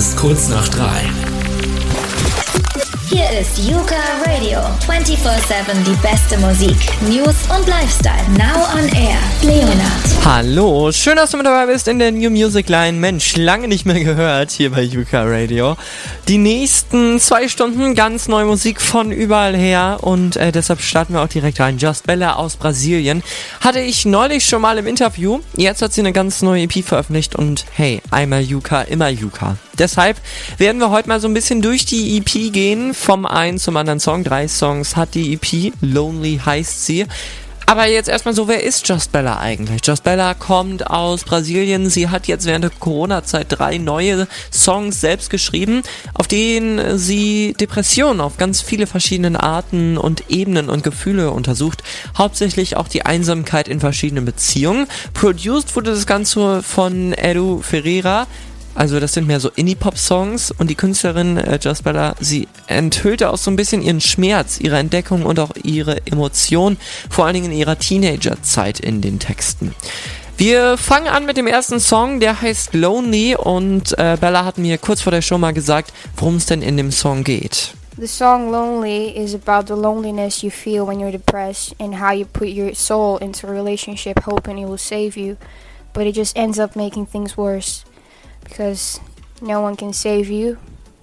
ist kurz nach drei. Hier ist Yuka Radio. 24-7 die beste Musik, News und Lifestyle. Now on air. Leonard. Hallo, schön, dass du mit dabei bist in der New Music Line. Mensch, lange nicht mehr gehört hier bei Yuka Radio. Die nächsten zwei Stunden ganz neue Musik von überall her und äh, deshalb starten wir auch direkt rein. Just Bella aus Brasilien hatte ich neulich schon mal im Interview. Jetzt hat sie eine ganz neue EP veröffentlicht und hey, einmal Yuka, immer Yuka. Deshalb werden wir heute mal so ein bisschen durch die EP gehen, vom einen zum anderen Song. Drei Songs hat die EP, Lonely heißt sie. Aber jetzt erstmal so, wer ist Just Bella eigentlich? Just Bella kommt aus Brasilien. Sie hat jetzt während der Corona-Zeit drei neue Songs selbst geschrieben, auf denen sie Depressionen auf ganz viele verschiedene Arten und Ebenen und Gefühle untersucht. Hauptsächlich auch die Einsamkeit in verschiedenen Beziehungen. Produced wurde das Ganze von Edu Ferreira. Also das sind mehr so Indie-Pop-Songs und die Künstlerin äh, Bella, sie enthüllte auch so ein bisschen ihren Schmerz, ihre Entdeckung und auch ihre Emotion, vor allen Dingen in ihrer Teenager-Zeit in den Texten. Wir fangen an mit dem ersten Song, der heißt Lonely und äh, Bella hat mir kurz vor der Show mal gesagt, worum es denn in dem Song geht. The song Lonely is about the loneliness you feel when you're depressed and how you put your soul into a relationship hoping it will save you, but it just ends up making things worse. Because no one can save you,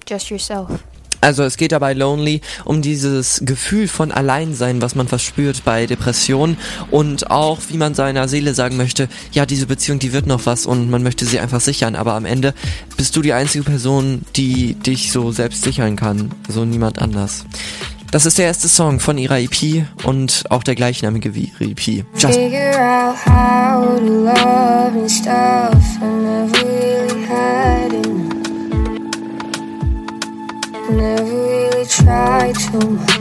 just yourself. Also es geht dabei Lonely um dieses Gefühl von Alleinsein, was man verspürt bei Depressionen und auch wie man seiner Seele sagen möchte, ja diese Beziehung, die wird noch was und man möchte sie einfach sichern, aber am Ende bist du die einzige Person, die dich so selbst sichern kann, so niemand anders. Das ist der erste Song von ihrer EP und auch der gleichnamige wie ihre EP. Just never really tried too much.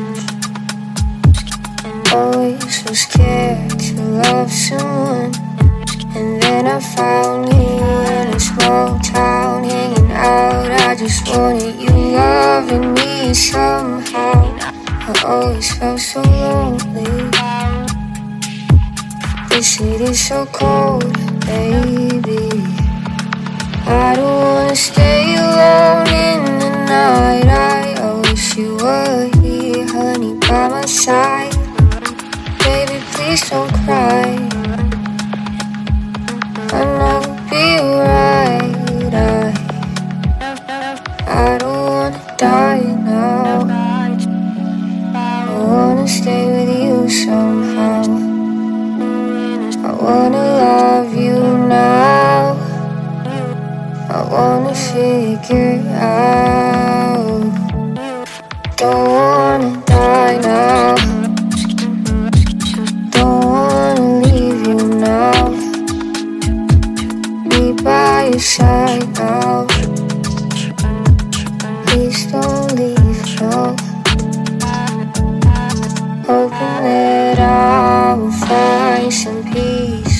Always so scared to love someone. And then I found you in a small town hanging out. I just wanted you loving me somehow I always felt so lonely. This city's so cold, baby. I don't wanna stay wanna stay with you somehow. I wanna love you now. I wanna figure out.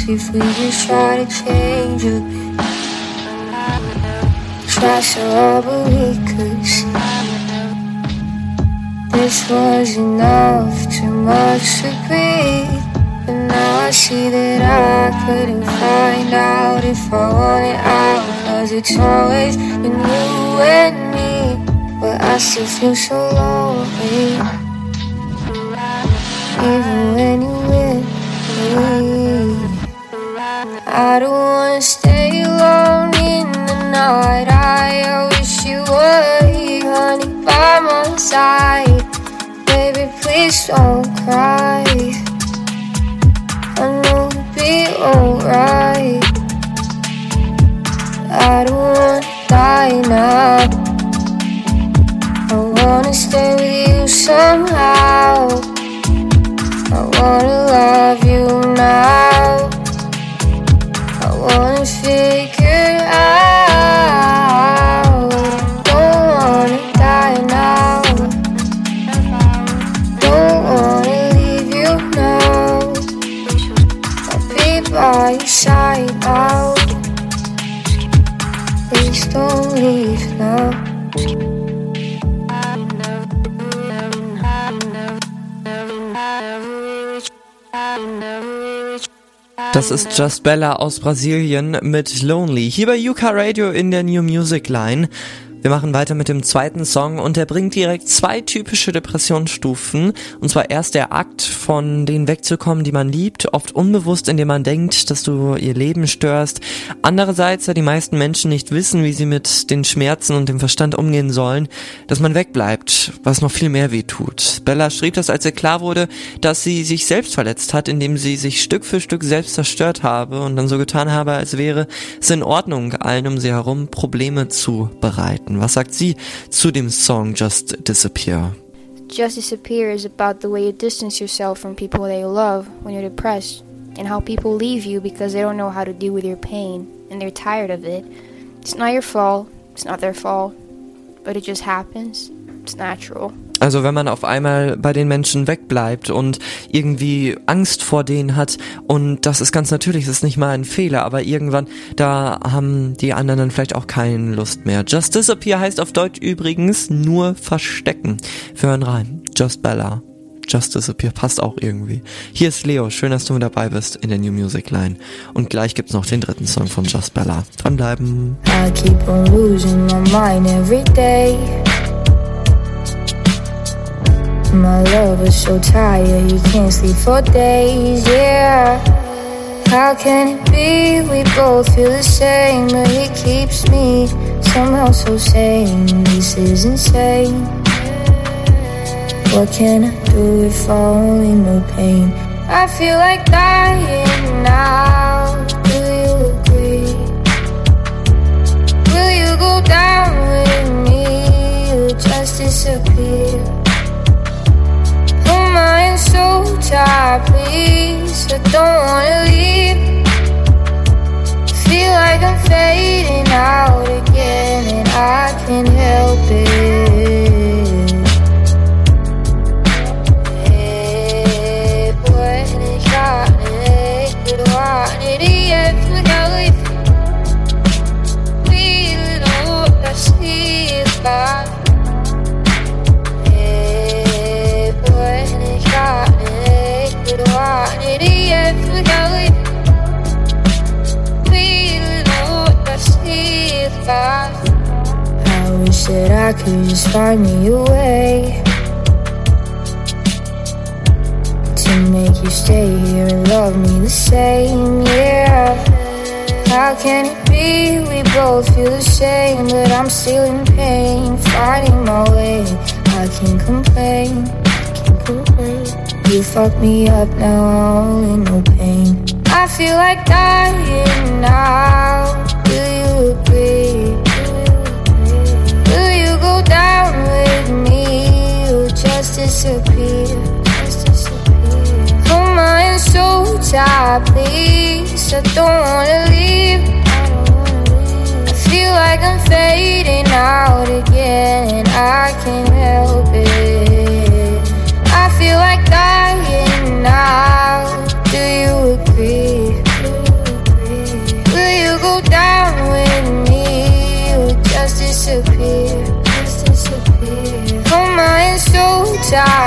If we just try to change a bit. Try so hard, but we could see. This was enough, too much to breathe. But now I see that I couldn't find out if I wanted out. Cause it's always been you and me. But I still feel so lonely even when you're with me. I don't wanna stay alone in the night. I wish you were here, honey, by my side. Baby, please don't cry. I know it'll be alright. I don't wanna die now. I wanna stay with you somehow. I wanna love you now. Das ist Just Bella aus Brasilien mit Lonely. Hier bei Yuka Radio in der New Music Line. Wir machen weiter mit dem zweiten Song und der bringt direkt zwei typische Depressionsstufen. Und zwar erst der Akt, von denen wegzukommen, die man liebt, oft unbewusst, indem man denkt, dass du ihr Leben störst. Andererseits, da die meisten Menschen nicht wissen, wie sie mit den Schmerzen und dem Verstand umgehen sollen, dass man wegbleibt, was noch viel mehr weh tut. Bella schrieb das, als ihr klar wurde, dass sie sich selbst verletzt hat, indem sie sich Stück für Stück selbst zerstört habe und dann so getan habe, als wäre es in Ordnung, allen um sie herum Probleme zu bereiten. Was sagt sie zu dem Song Just Disappear? Just disappear is about the way you distance yourself from people that you love when you're depressed, and how people leave you because they don't know how to deal with your pain and they're tired of it. It's not your fault, it's not their fault, but it just happens. It's natural. Also wenn man auf einmal bei den Menschen wegbleibt und irgendwie Angst vor denen hat und das ist ganz natürlich, das ist nicht mal ein Fehler, aber irgendwann, da haben die anderen dann vielleicht auch keine Lust mehr. Just Disappear heißt auf Deutsch übrigens nur verstecken. Wir hören rein. Just Bella. Just Disappear passt auch irgendwie. Hier ist Leo, schön, dass du mit dabei bist in der New Music Line. Und gleich gibt's noch den dritten Song von Just Bella. Dranbleiben. I keep on losing my mind every day. My love is so tired, you can't sleep for days, yeah. How can it be we both feel the same, but he keeps me somehow so sane? This is insane. What can I do if I only know pain? I feel like dying now. Do you agree? Will you go down with me or just disappear? mind so tired, please. I don't wanna leave. Feel like I'm fading out again, and I can't help it. Hey, it, that I could just find me a way to make you stay here and love me the same. Yeah, how can it be we both feel the same, but I'm still in pain, fighting my way. I can't complain. You fucked me up, now I only know pain. I feel like dying now. Do you agree? Will you go down with me or just disappear? Oh, my so tired, please. I don't wanna leave. I feel like I'm fading out again, I can't help it.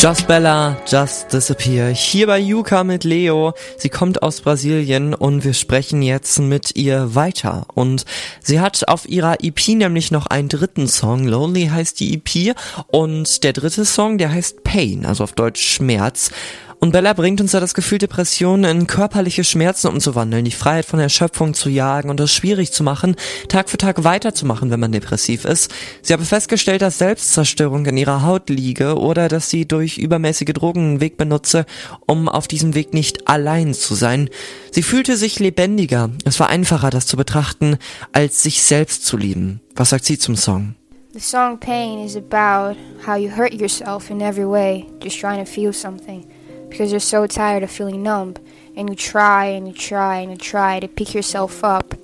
Just Bella, Just Disappear. Hier bei Yuka mit Leo. Sie kommt aus Brasilien und wir sprechen jetzt mit ihr weiter. Und sie hat auf ihrer EP nämlich noch einen dritten Song. Lonely heißt die EP. Und der dritte Song, der heißt Pain, also auf Deutsch Schmerz. Und Bella bringt uns da das Gefühl, Depressionen in körperliche Schmerzen umzuwandeln, die Freiheit von Erschöpfung zu jagen und es schwierig zu machen, Tag für Tag weiterzumachen, wenn man depressiv ist. Sie habe festgestellt, dass Selbstzerstörung in ihrer Haut liege oder dass sie durch übermäßige Drogen einen Weg benutze, um auf diesem Weg nicht allein zu sein. Sie fühlte sich lebendiger. Es war einfacher, das zu betrachten, als sich selbst zu lieben. Was sagt sie zum Song? The song Pain is about how you hurt yourself in every way, just trying to feel something. Because you're so tired of feeling numb and you try and you try and you try to pick yourself up,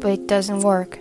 but it doesn't work.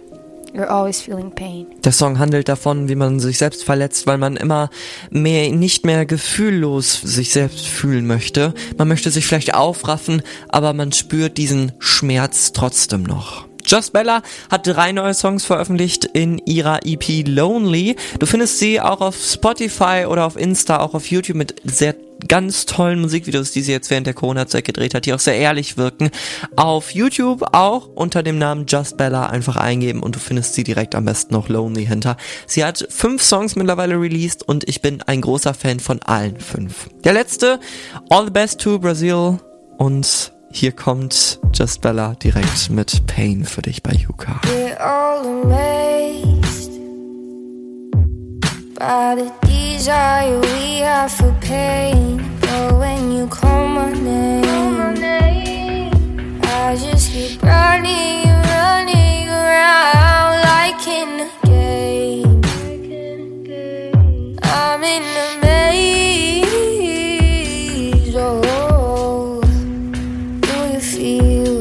you're always feeling pain. Der Song handelt davon, wie man sich selbst verletzt, weil man immer mehr, nicht mehr gefühllos sich selbst fühlen möchte. Man möchte sich vielleicht aufraffen, aber man spürt diesen Schmerz trotzdem noch. Just Bella hat drei neue Songs veröffentlicht in ihrer EP Lonely. Du findest sie auch auf Spotify oder auf Insta, auch auf YouTube mit sehr ganz tollen Musikvideos, die sie jetzt während der Corona-Zeit gedreht hat, die auch sehr ehrlich wirken. Auf YouTube auch unter dem Namen Just Bella einfach eingeben und du findest sie direkt am besten noch Lonely hinter. Sie hat fünf Songs mittlerweile released und ich bin ein großer Fan von allen fünf. Der letzte, All the Best to Brazil und hier kommt Just Bella direkt mit Pain für dich bei Yuka. We're all amazed by the desire we have for pain. But when you call my name, I just keep running, running around like in a game. I'm in a maze. Oh, do you feel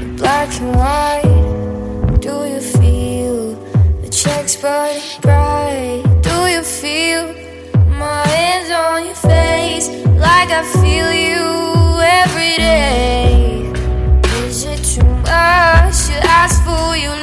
the black and white? Do you feel the checks burning bright? Do you feel my your face like I feel you every day? Is it too much to ask for your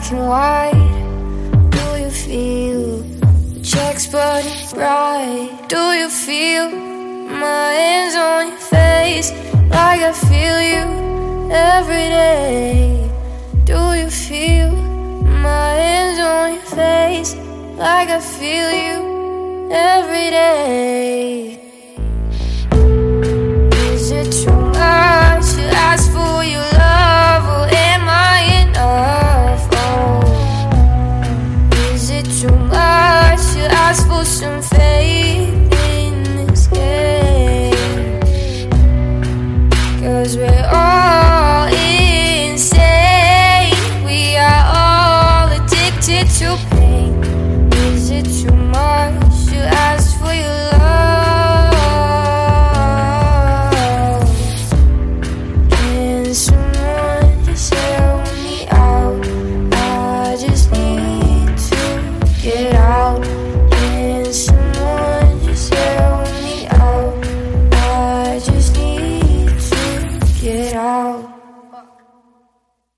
black and white? Do you feel the checks burning bright? Do you feel my hands on your face like I feel you every day? Do you feel my hands on your face like I feel you every day?